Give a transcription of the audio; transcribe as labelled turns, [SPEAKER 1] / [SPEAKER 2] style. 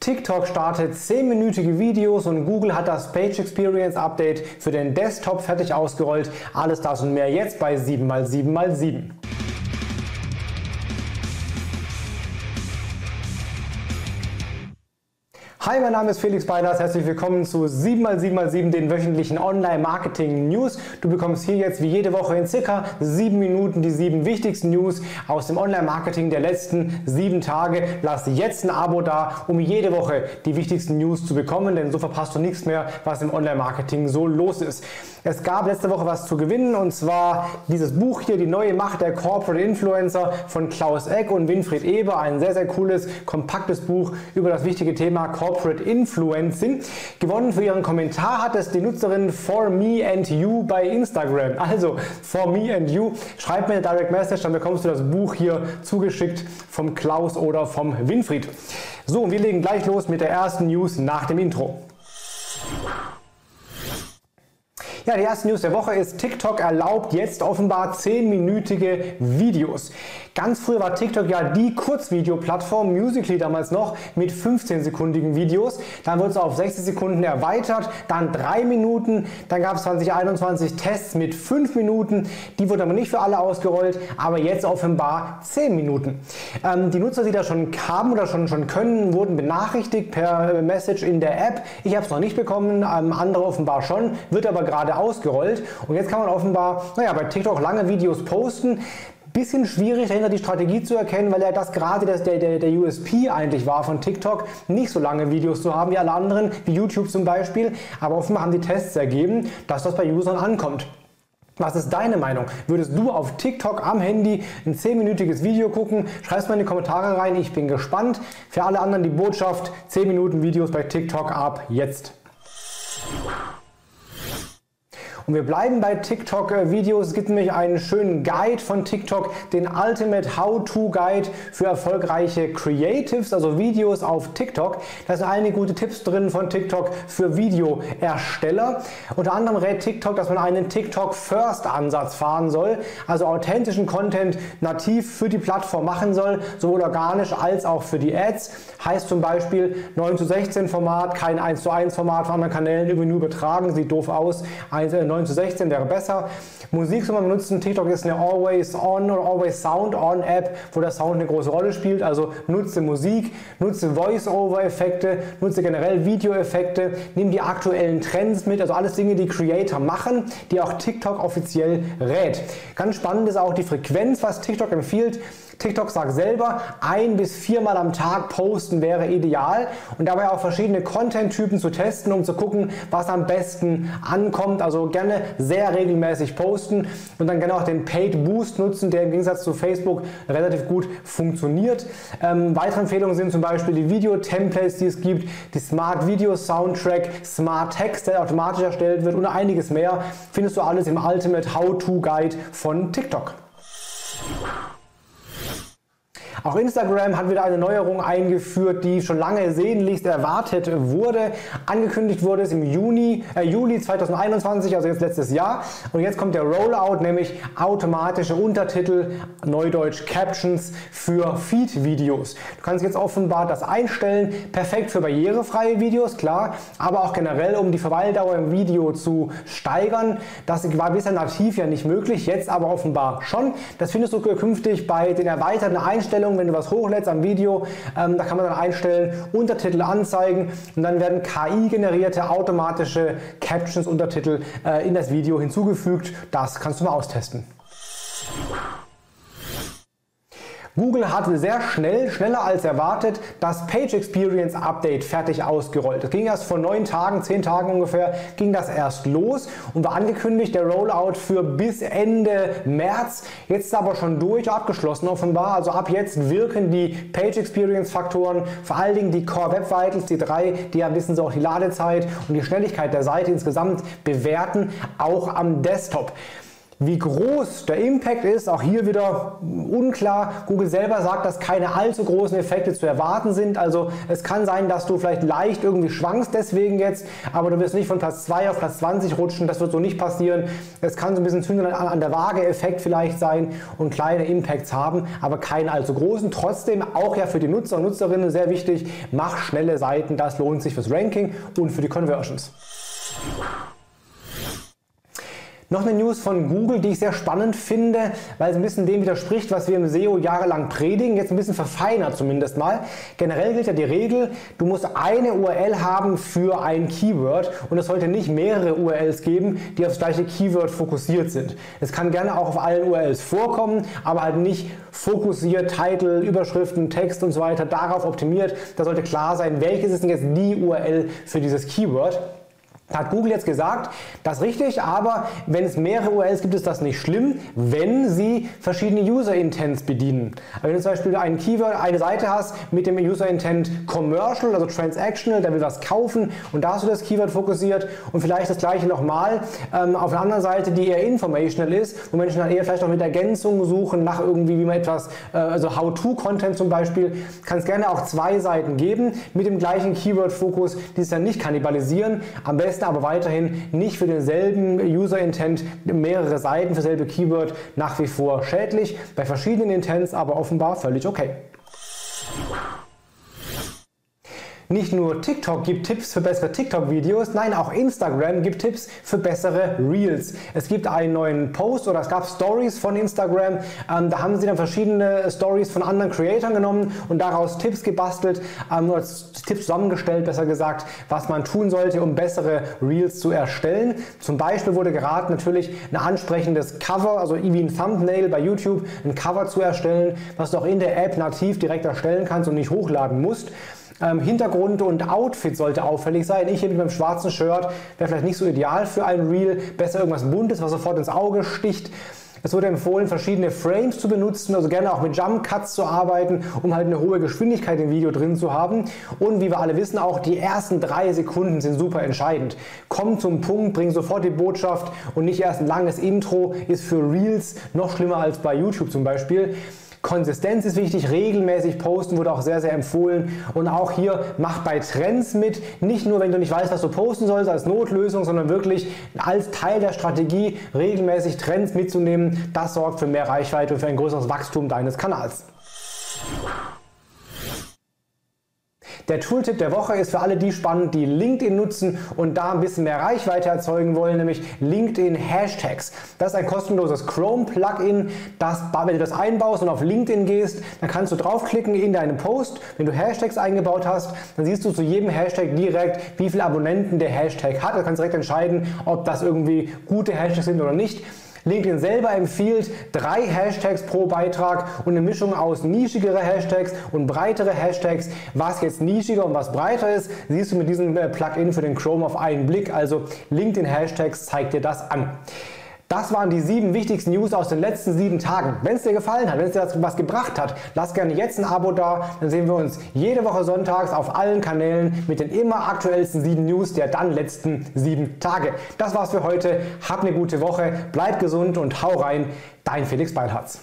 [SPEAKER 1] TikTok startet 10-minütige Videos und Google hat das Page Experience Update für den Desktop fertig ausgerollt. Alles das und mehr jetzt bei 7x7x7. Hi, mein Name ist Felix Beilers. Herzlich willkommen zu 7x7x7, den wöchentlichen Online-Marketing-News. Du bekommst hier jetzt wie jede Woche in circa 7 Minuten die 7 wichtigsten News aus dem Online-Marketing der letzten 7 Tage. Lass jetzt ein Abo da, um jede Woche die wichtigsten News zu bekommen, denn so verpasst du nichts mehr, was im Online-Marketing so los ist. Es gab letzte Woche was zu gewinnen und zwar dieses Buch hier, Die neue Macht der Corporate Influencer von Klaus Eck und Winfried Eber. Ein sehr, sehr cooles, kompaktes Buch über das wichtige Thema Corporate Corporate Influencing. Gewonnen für ihren Kommentar hat es die Nutzerin For Me and You bei Instagram. Also For Me and You. Schreib mir eine Direct Message, dann bekommst du das Buch hier zugeschickt vom Klaus oder vom Winfried. So, und wir legen gleich los mit der ersten News nach dem Intro. Ja, die erste News der Woche ist, TikTok erlaubt jetzt offenbar 10-minütige Videos. Ganz früher war TikTok ja die Kurzvideo-Plattform, Musically damals noch, mit 15-sekundigen Videos. Dann wurde es auf 60 Sekunden erweitert, dann 3 Minuten, dann gab es 2021 Tests mit 5 Minuten. Die wurden aber nicht für alle ausgerollt, aber jetzt offenbar 10 Minuten. Ähm, die Nutzer, die da schon haben oder schon, schon können, wurden benachrichtigt per Message in der App. Ich habe es noch nicht bekommen, ähm, andere offenbar schon, wird aber gerade ausgerollt. Und jetzt kann man offenbar naja, bei TikTok lange Videos posten bisschen schwierig dahinter die Strategie zu erkennen, weil ja das gerade das, der, der, der USP eigentlich war von TikTok, nicht so lange Videos zu haben wie alle anderen, wie YouTube zum Beispiel. Aber offenbar haben die Tests ergeben, dass das bei Usern ankommt. Was ist deine Meinung? Würdest du auf TikTok am Handy ein 10-minütiges Video gucken? Schreib mal in die Kommentare rein, ich bin gespannt. Für alle anderen die Botschaft, 10 Minuten Videos bei TikTok ab jetzt. Und wir bleiben bei TikTok-Videos. Es gibt nämlich einen schönen Guide von TikTok, den Ultimate How-To-Guide für erfolgreiche Creatives, also Videos auf TikTok. Da sind einige gute Tipps drin von TikTok für Videoersteller. Unter anderem rät TikTok, dass man einen TikTok-First-Ansatz fahren soll, also authentischen Content nativ für die Plattform machen soll, sowohl organisch als auch für die Ads. Heißt zum Beispiel 9 zu 16 Format, kein 1 zu 1 Format von anderen Kanälen irgendwie nur übertragen, sieht doof aus. 9 zu 16 wäre besser. Musik soll man benutzen. TikTok ist eine Always On oder Always Sound On App, wo der Sound eine große Rolle spielt. Also nutze Musik, nutze Voice-Over-Effekte, nutze generell Video-Effekte, nimm die aktuellen Trends mit. Also alles Dinge, die Creator machen, die auch TikTok offiziell rät. Ganz spannend ist auch die Frequenz, was TikTok empfiehlt. TikTok sagt selber, ein bis viermal am Tag posten wäre ideal und dabei auch verschiedene Content-Typen zu testen, um zu gucken, was am besten ankommt. Also gerne sehr regelmäßig posten und dann gerne auch den Paid Boost nutzen, der im Gegensatz zu Facebook relativ gut funktioniert. Ähm, weitere Empfehlungen sind zum Beispiel die Video-Templates, die es gibt, die Smart Video Soundtrack, Smart Text, der automatisch erstellt wird und einiges mehr. Findest du alles im Ultimate How-To Guide von TikTok. Auch Instagram hat wieder eine Neuerung eingeführt, die schon lange sehnlichst erwartet wurde. Angekündigt wurde es im Juni, äh, Juli 2021, also jetzt letztes Jahr. Und jetzt kommt der Rollout, nämlich automatische Untertitel, Neudeutsch Captions für Feed-Videos. Du kannst jetzt offenbar das einstellen, perfekt für barrierefreie Videos, klar, aber auch generell, um die Verweildauer im Video zu steigern. Das war bisher nativ ja nicht möglich, jetzt aber offenbar schon. Das findest du künftig bei den erweiterten Einstellungen Einstellungen, wenn du was hochlädst am Video, ähm, da kann man dann einstellen, Untertitel anzeigen und dann werden KI-generierte automatische Captions, Untertitel äh, in das Video hinzugefügt. Das kannst du mal austesten. Google hat sehr schnell, schneller als erwartet, das Page Experience Update fertig ausgerollt. Das ging erst vor neun Tagen, zehn Tagen ungefähr, ging das erst los und war angekündigt, der Rollout für bis Ende März. Jetzt ist aber schon durch, abgeschlossen offenbar. Also ab jetzt wirken die Page Experience Faktoren, vor allen Dingen die Core Web Vitals, die drei, die ja wissen Sie auch die Ladezeit und die Schnelligkeit der Seite insgesamt bewerten, auch am Desktop. Wie groß der Impact ist, auch hier wieder unklar. Google selber sagt, dass keine allzu großen Effekte zu erwarten sind. Also es kann sein, dass du vielleicht leicht irgendwie schwankst deswegen jetzt, aber du wirst nicht von Platz 2 auf Platz 20 rutschen. Das wird so nicht passieren. Es kann so ein bisschen Zündern an der Waage-Effekt vielleicht sein und kleine Impacts haben, aber keine allzu großen. Trotzdem auch ja für die Nutzer und Nutzerinnen sehr wichtig, mach schnelle Seiten. Das lohnt sich fürs Ranking und für die Conversions. Noch eine News von Google, die ich sehr spannend finde, weil es ein bisschen dem widerspricht, was wir im SEO jahrelang predigen, jetzt ein bisschen verfeinert zumindest mal. Generell gilt ja die Regel, du musst eine URL haben für ein Keyword und es sollte nicht mehrere URLs geben, die aufs gleiche Keyword fokussiert sind. Es kann gerne auch auf allen URLs vorkommen, aber halt nicht fokussiert, Titel, Überschriften, Text und so weiter darauf optimiert. Da sollte klar sein, welches ist denn jetzt die URL für dieses Keyword. Hat Google jetzt gesagt, das ist richtig, aber wenn es mehrere URLs gibt, ist das nicht schlimm, wenn sie verschiedene User Intents bedienen. Also wenn du zum Beispiel ein Keyword, eine Seite hast mit dem User Intent Commercial, also Transactional, der will was kaufen und da hast du das Keyword fokussiert und vielleicht das gleiche nochmal ähm, auf einer anderen Seite, die eher informational ist, wo Menschen dann eher vielleicht noch mit Ergänzungen suchen nach irgendwie, wie man etwas, äh, also How-To-Content zum Beispiel, kann es gerne auch zwei Seiten geben mit dem gleichen Keyword-Fokus, die es dann nicht kannibalisieren. Am besten besten aber weiterhin nicht für denselben User Intent mehrere Seiten für selbe Keyword nach wie vor schädlich, bei verschiedenen Intents aber offenbar völlig okay. Nicht nur TikTok gibt Tipps für bessere TikTok-Videos, nein, auch Instagram gibt Tipps für bessere Reels. Es gibt einen neuen Post oder es gab Stories von Instagram. Ähm, da haben sie dann verschiedene Stories von anderen Creatoren genommen und daraus Tipps gebastelt, ähm, oder Tipps zusammengestellt, besser gesagt, was man tun sollte, um bessere Reels zu erstellen. Zum Beispiel wurde geraten, natürlich ein ansprechendes Cover, also wie ein Thumbnail bei YouTube, ein Cover zu erstellen, was du auch in der App nativ direkt erstellen kannst und nicht hochladen musst. Ähm, Hintergrund und Outfit sollte auffällig sein. Ich hier mit meinem schwarzen Shirt wäre vielleicht nicht so ideal für ein Reel. Besser irgendwas Buntes, was sofort ins Auge sticht. Es wurde empfohlen, verschiedene Frames zu benutzen, also gerne auch mit Jump Cuts zu arbeiten, um halt eine hohe Geschwindigkeit im Video drin zu haben. Und wie wir alle wissen, auch die ersten drei Sekunden sind super entscheidend. Komm zum Punkt, bring sofort die Botschaft und nicht erst ein langes Intro ist für Reels noch schlimmer als bei YouTube zum Beispiel. Konsistenz ist wichtig, regelmäßig posten wurde auch sehr, sehr empfohlen. Und auch hier macht bei Trends mit, nicht nur wenn du nicht weißt, was du posten sollst als Notlösung, sondern wirklich als Teil der Strategie regelmäßig Trends mitzunehmen. Das sorgt für mehr Reichweite und für ein größeres Wachstum deines Kanals. Der Tooltip der Woche ist für alle die spannend, die LinkedIn nutzen und da ein bisschen mehr Reichweite erzeugen wollen, nämlich LinkedIn Hashtags. Das ist ein kostenloses Chrome-Plugin, das, wenn du das einbaust und auf LinkedIn gehst, dann kannst du draufklicken in deinen Post. Wenn du Hashtags eingebaut hast, dann siehst du zu jedem Hashtag direkt, wie viele Abonnenten der Hashtag hat. Du kannst direkt entscheiden, ob das irgendwie gute Hashtags sind oder nicht. LinkedIn selber empfiehlt drei Hashtags pro Beitrag und eine Mischung aus nischigere Hashtags und breitere Hashtags. Was jetzt nischiger und was breiter ist, siehst du mit diesem äh, Plugin für den Chrome auf einen Blick. Also LinkedIn Hashtags zeigt dir das an. Das waren die sieben wichtigsten News aus den letzten sieben Tagen. Wenn es dir gefallen hat, wenn es dir was gebracht hat, lass gerne jetzt ein Abo da. Dann sehen wir uns jede Woche sonntags auf allen Kanälen mit den immer aktuellsten sieben News der dann letzten sieben Tage. Das war's für heute. Hab eine gute Woche, bleib gesund und hau rein. Dein Felix Beilharz.